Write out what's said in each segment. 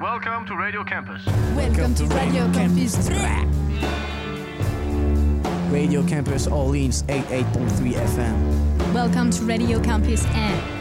Welcome to Radio Campus. Welcome to Radio Campus. Radio Campus Orleans 88.3 FM. Welcome to Radio Campus and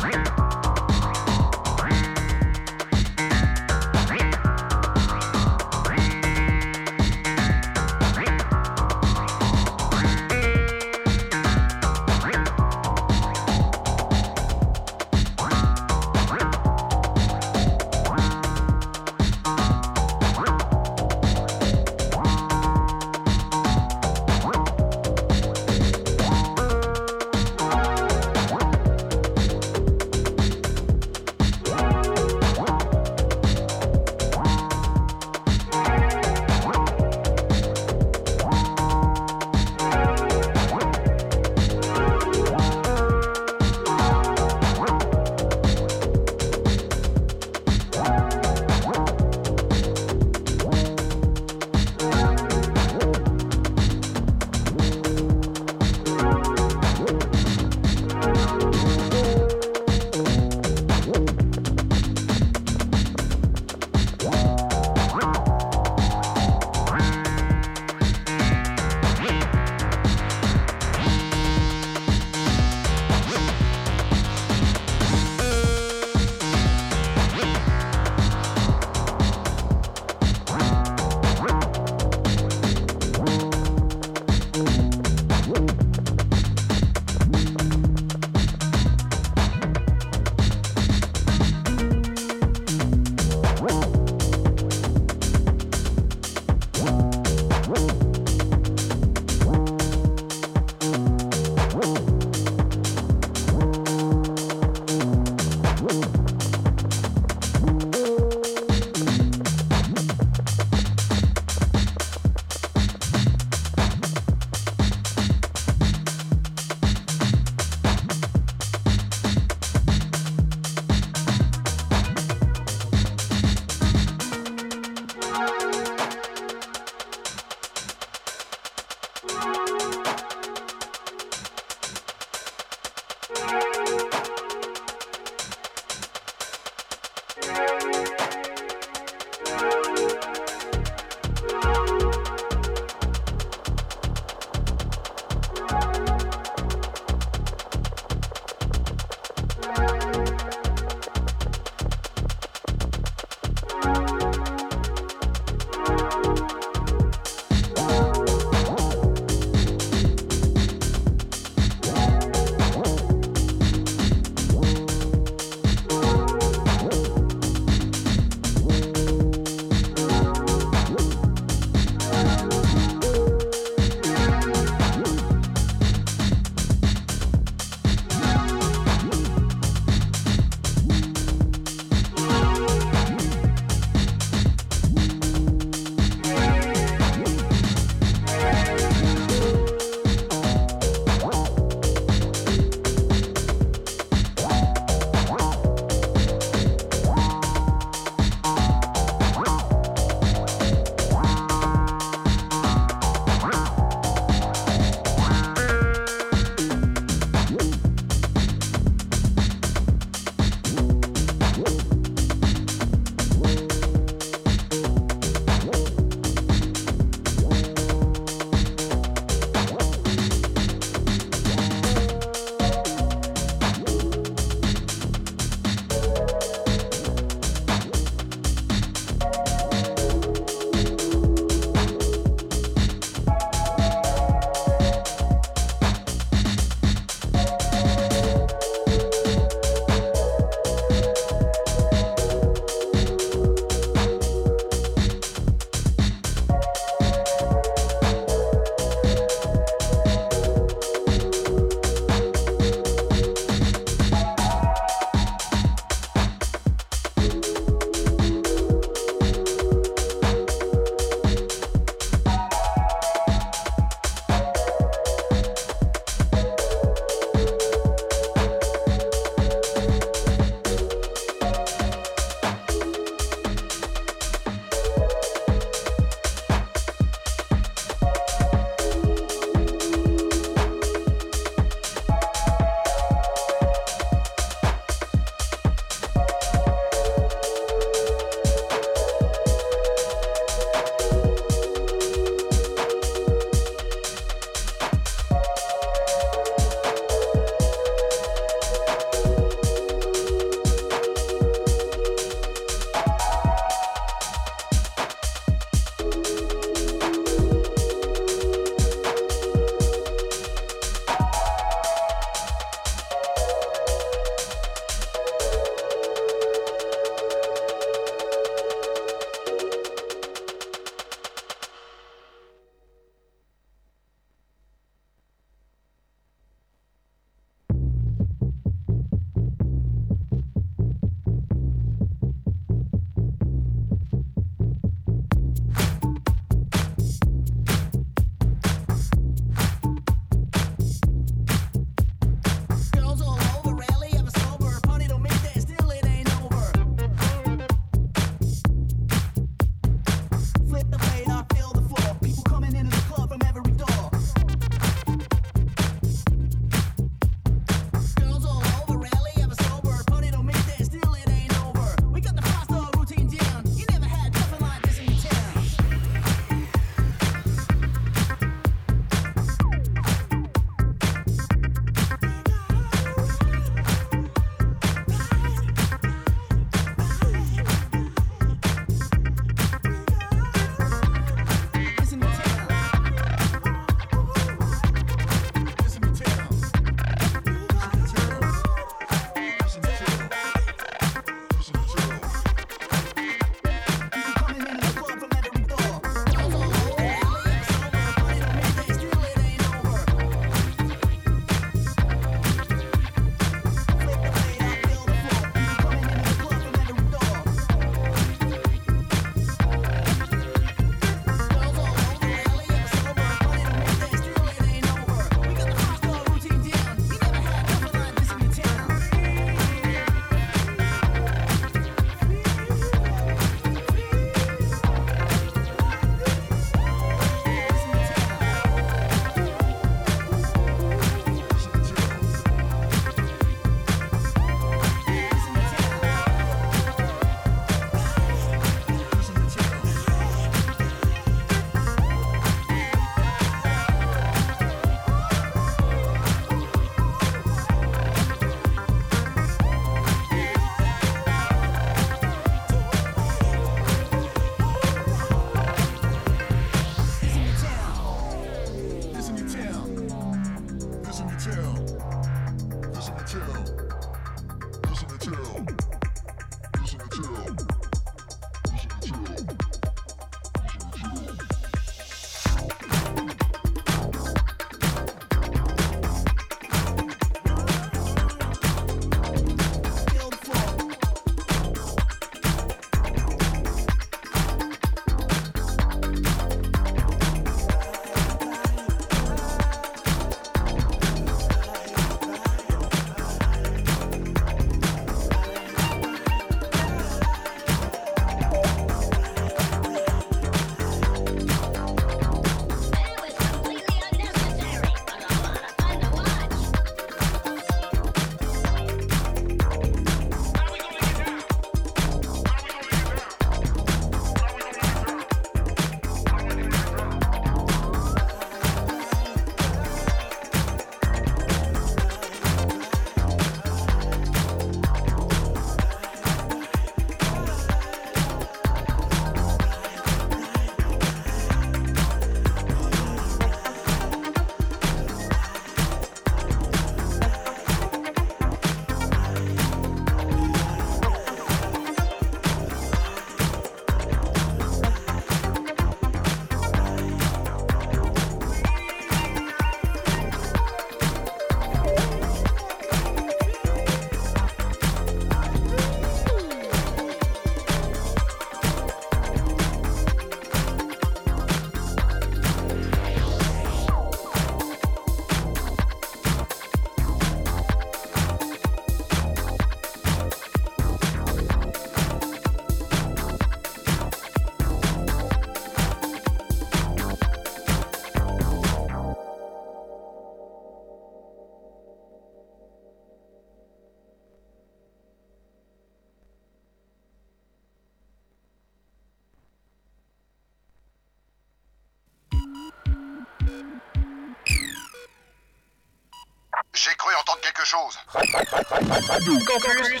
quelque chose. Campus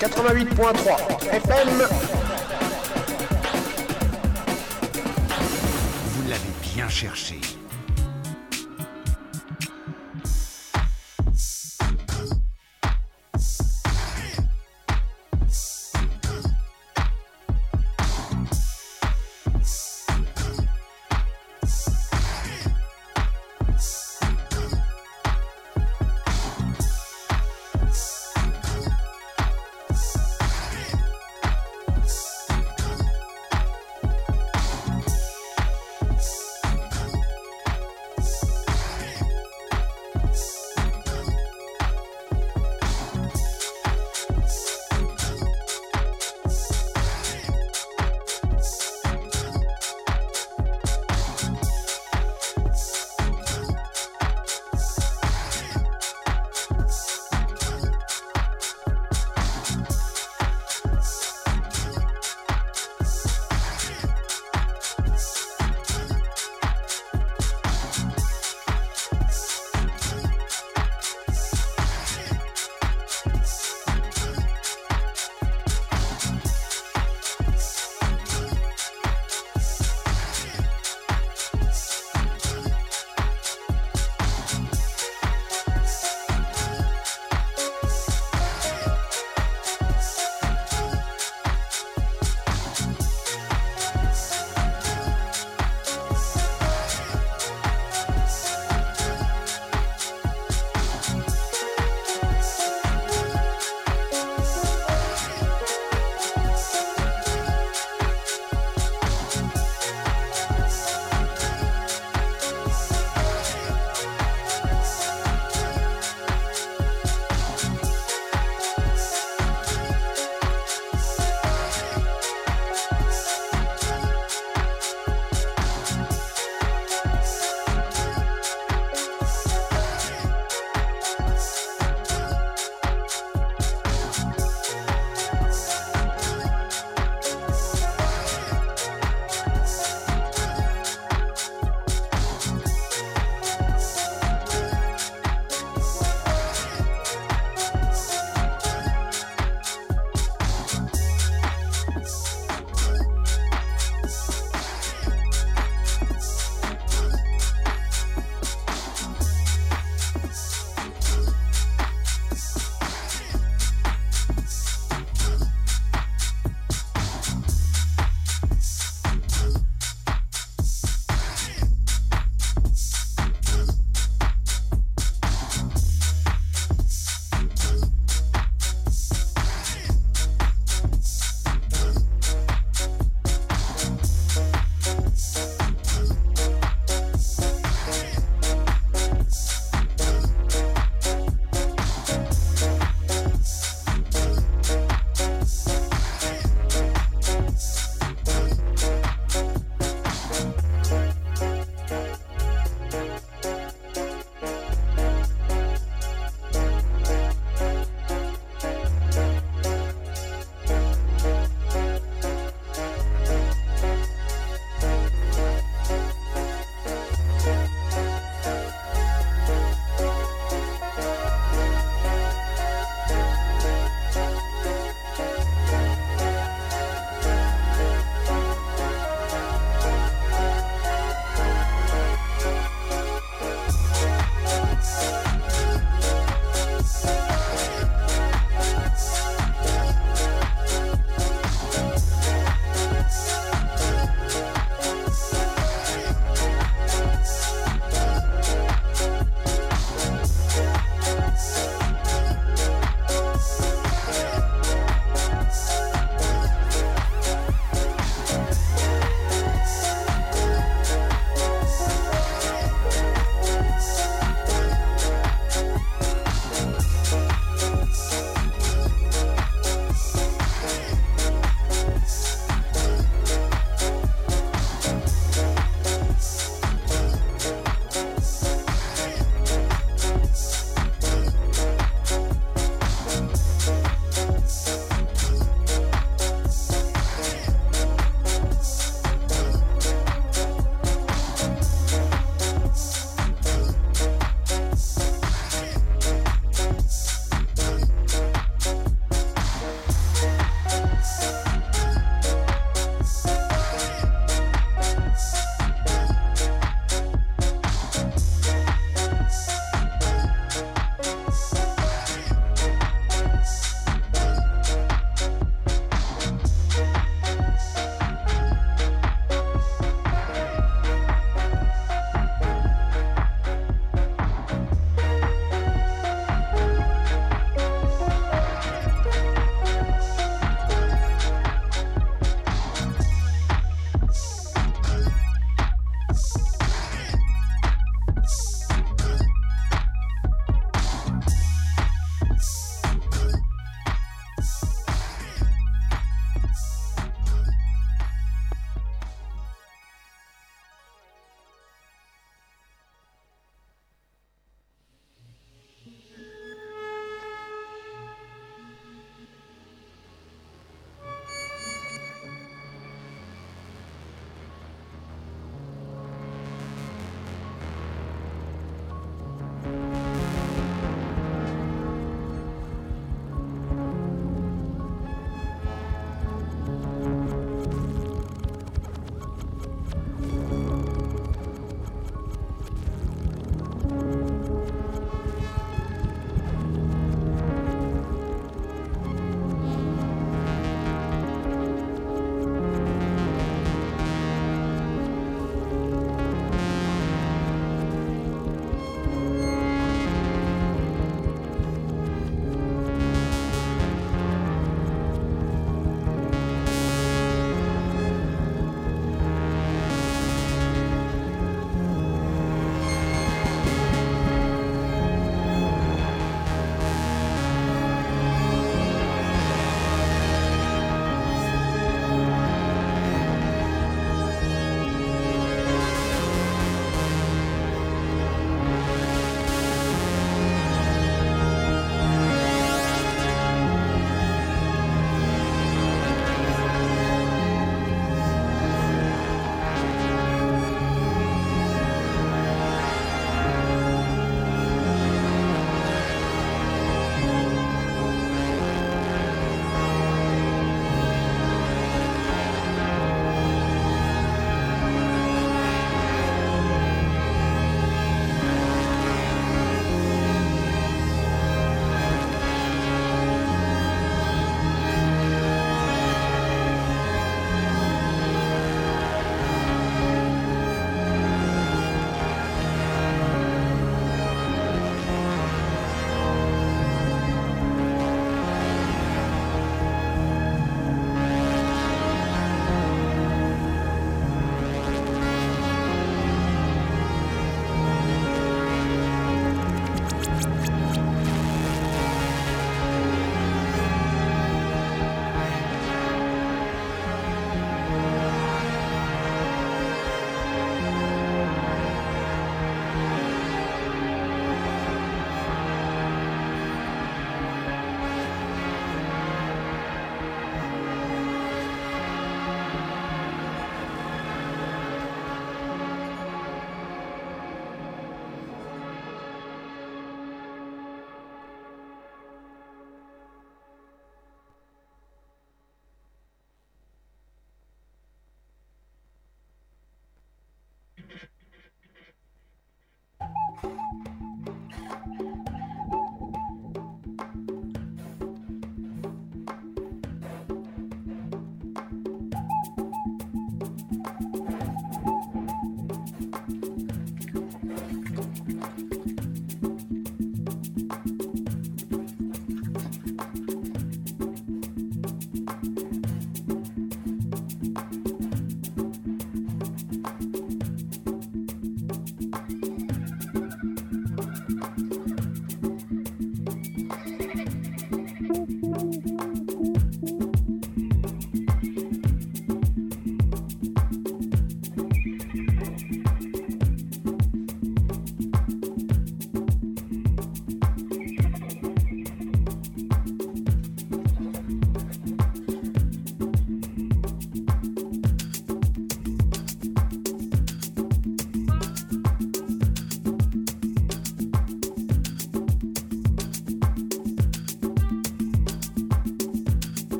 88.3 FM. Vous l'avez bien cherché.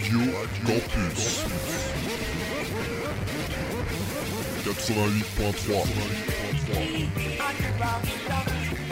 Radio Campus 88.3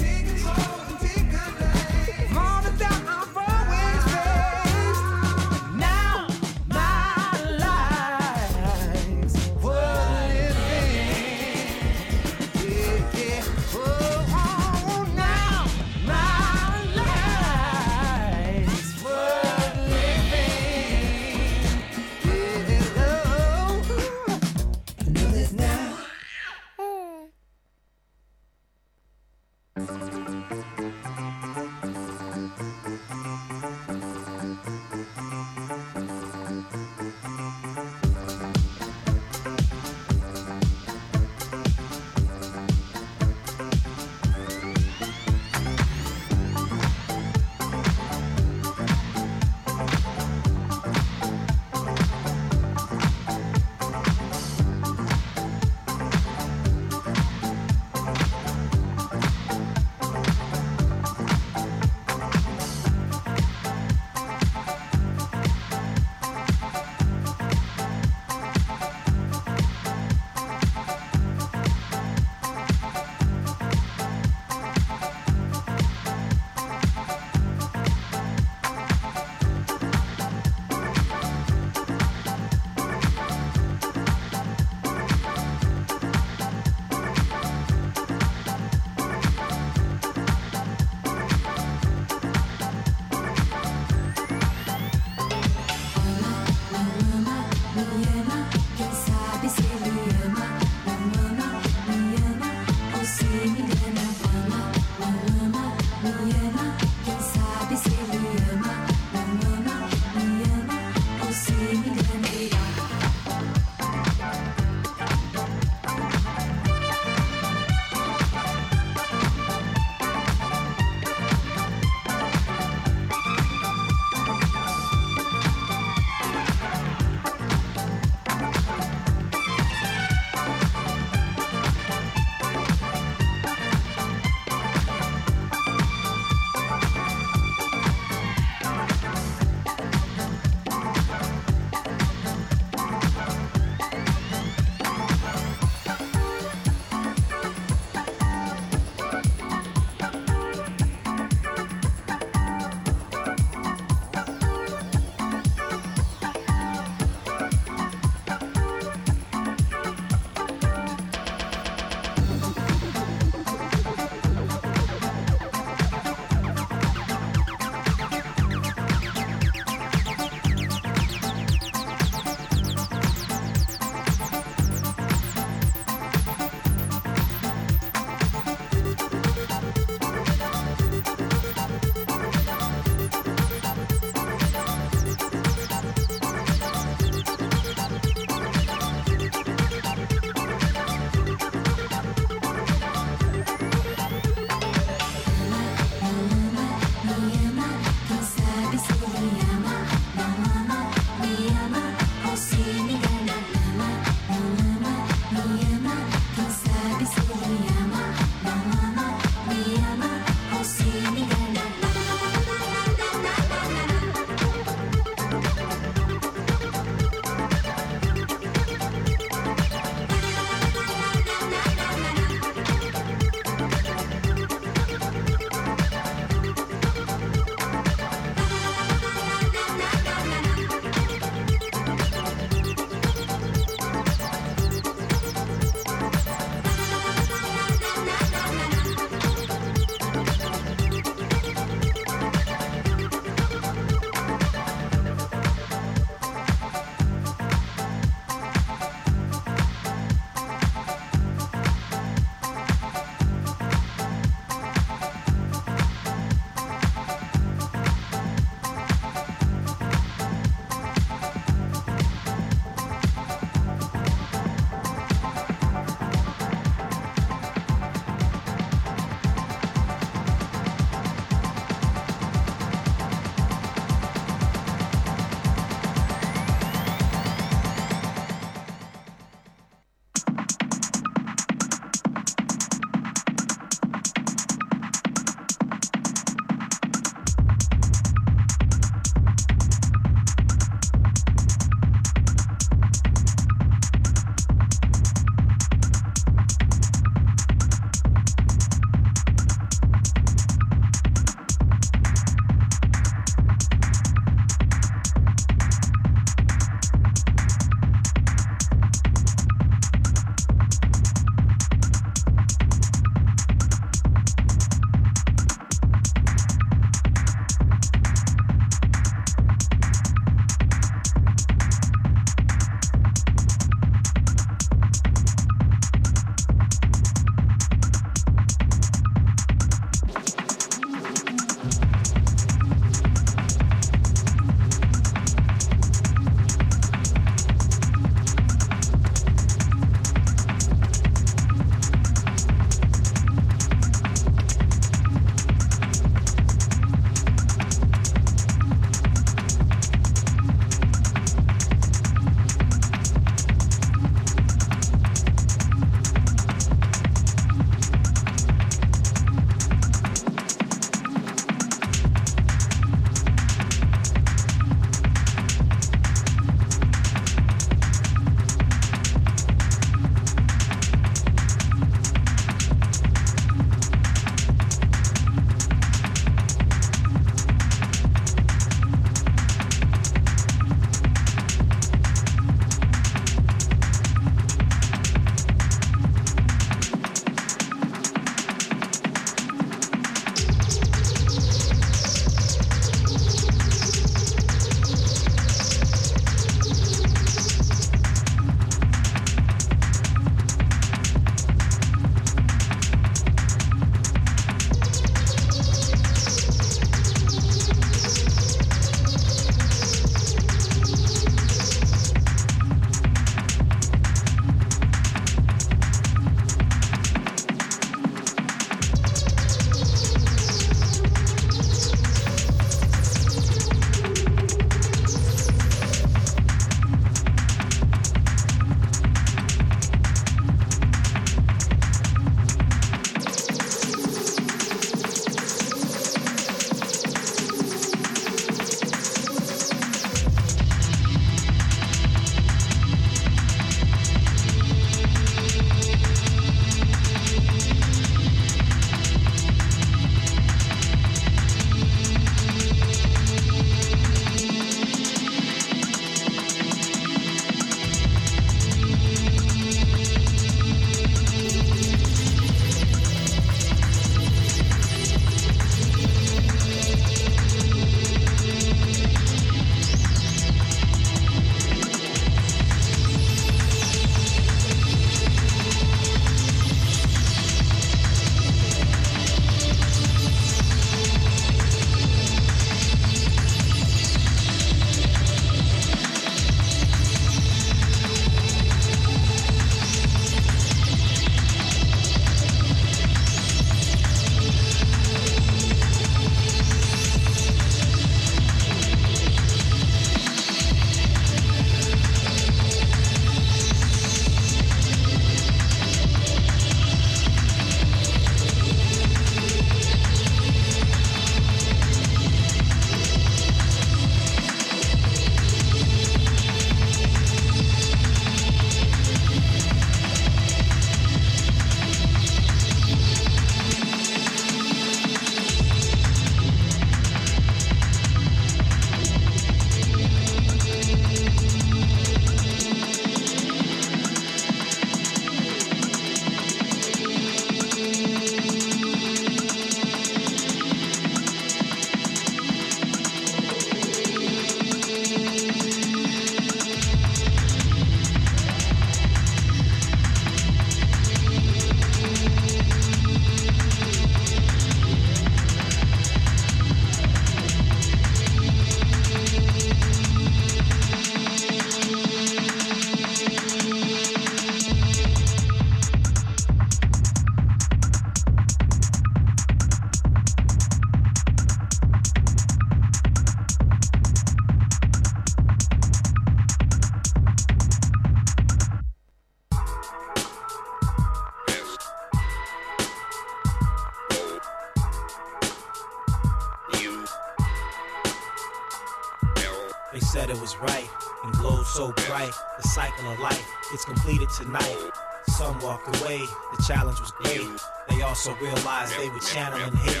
Some walked away, the challenge was great. They also realized they were channeling hate.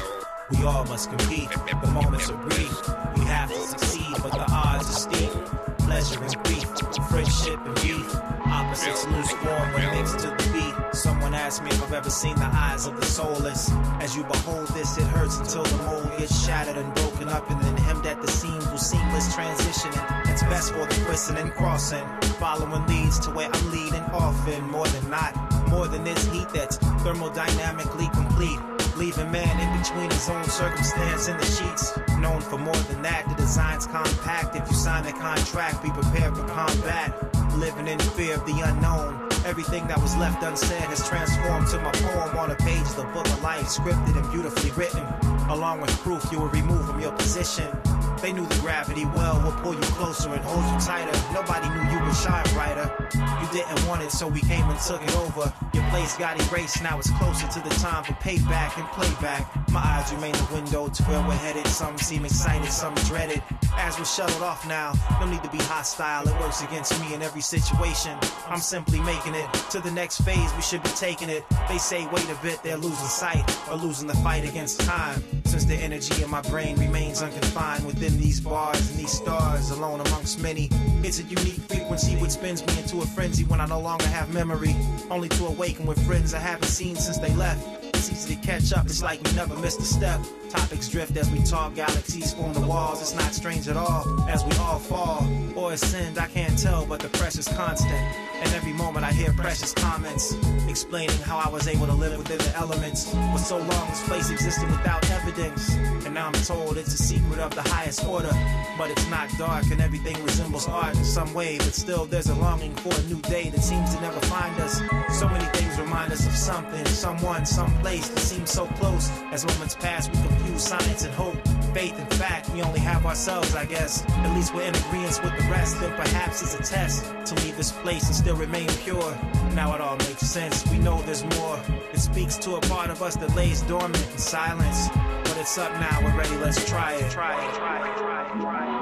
We all must compete, the moments are brief. We have to succeed, but the odds are steep. Pleasure and grief, friendship and beef. Opposites lose form when mixed to the. Someone asked me if I've ever seen the eyes of the soulless. As you behold this, it hurts until the mold gets shattered and broken up, and then hemmed at the seams with seamless transitioning. It's best for the twisting and crossing. Following leads to where I'm leading often, more than not. More than this heat that's thermodynamically complete. Leaving man in between his own circumstance and the sheets. Known for more than that, the design's compact. If you sign a contract, be prepared for combat. Living in fear of the unknown. Everything that was left unsaid has transformed to my poem on a page the book of life, scripted and beautifully written. Along with proof you were removed from your position. They knew the gravity well will pull you closer and hold you tighter. Nobody knew you would shine brighter. You didn't want it, so we came and took it over. Your place got erased, now it's closer to the time for payback and playback. My eyes remain the window to where we're headed. Some seem excited, some dreaded. As we're shuttled off now, no need to be hostile. It works against me in every situation. I'm simply making it to the next phase. We should be taking it. They say, wait a bit, they're losing sight or losing the fight against time. Since the energy in my brain remains unconfined within these bars and these stars, alone amongst many. It's a unique frequency which spins me into a frenzy when I no longer have memory. Only to awaken with friends I haven't seen since they left. It's easy to catch up, it's like we never missed a step. Topics drift as we talk, galaxies form the walls. It's not strange at all as we all fall or ascend. I can't tell, but the pressure's constant. And every moment I hear precious comments explaining how I was able to live within the elements. For so long, this place existed without evidence. And now I'm told it's a secret of the highest order. But it's not dark, and everything resembles art in some way. But still, there's a longing for a new day that seems to never find us. So many things remind us of something, someone, some place that seems so close. As moments pass, we confuse science and hope. Faith and fact, we only have ourselves, I guess. At least we're in agreement with the rest. Then perhaps it's a test to leave this place and still remain pure. Now it all makes sense. We know there's more. It speaks to a part of us that lays dormant in silence. But it's up now. We're ready. Let's try it. Try it. Try it. Try it. Try it.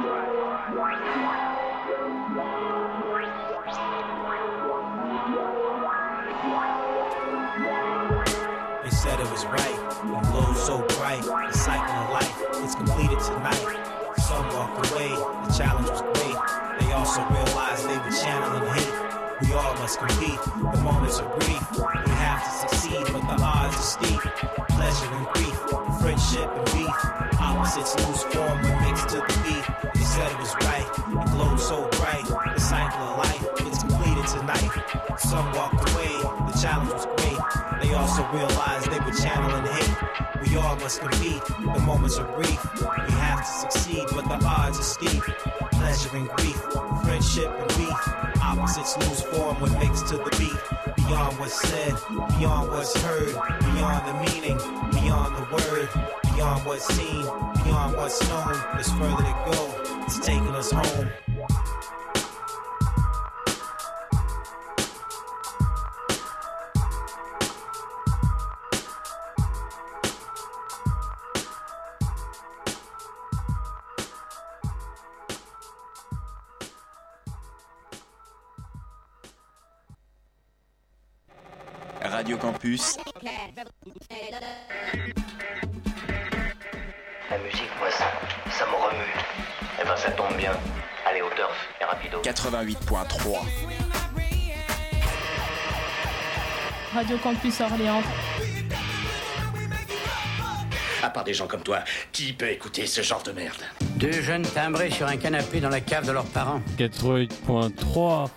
They said it was right. It glows so bright. The cycle. It's completed tonight. Some walked away. The challenge was great. They also realized they were channeling hate. We all must compete. The moments are brief. We have to succeed, but the odds are steep. Pleasure and grief, friendship and beef. Opposites lose form when mixed to the beat. They said it was right. It glowed so bright. The cycle of life. It's completed tonight. Some walked away. The challenge was great. They also realized they were channeling hate. All must compete. The moments are brief. We have to succeed, but the odds are steep. Pleasure and grief, friendship and beef. Opposites lose form when mixed to the beat. Beyond what's said, beyond what's heard, beyond the meaning, beyond the word, beyond what's seen, beyond what's known. There's further to go. It's taking us home. Campus, La musique, moi, ça, ça me remue. Eh ben, ça tombe bien. Allez, au turf, et rapido. 88.3. Radio Campus Orléans. À part des gens comme toi, qui peut écouter ce genre de merde? Deux jeunes timbrés sur un canapé dans la cave de leurs parents. 88.3.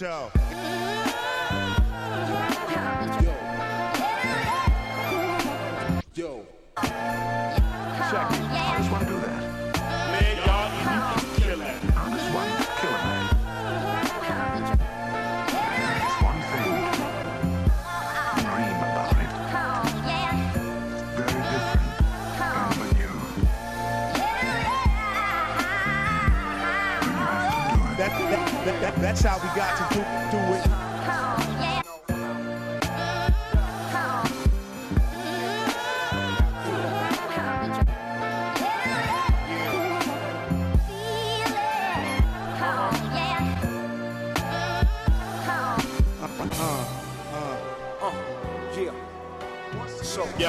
But Yo. I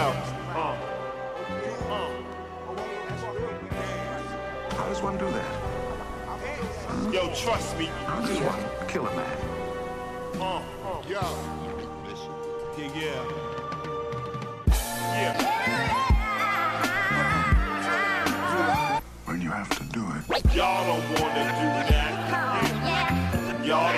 just want to do that. Yo, trust me. I just want to kill a man. Uh, uh. Yo. Yeah, yeah. Yeah. When you have to do it. Y'all don't wanna do that. Y'all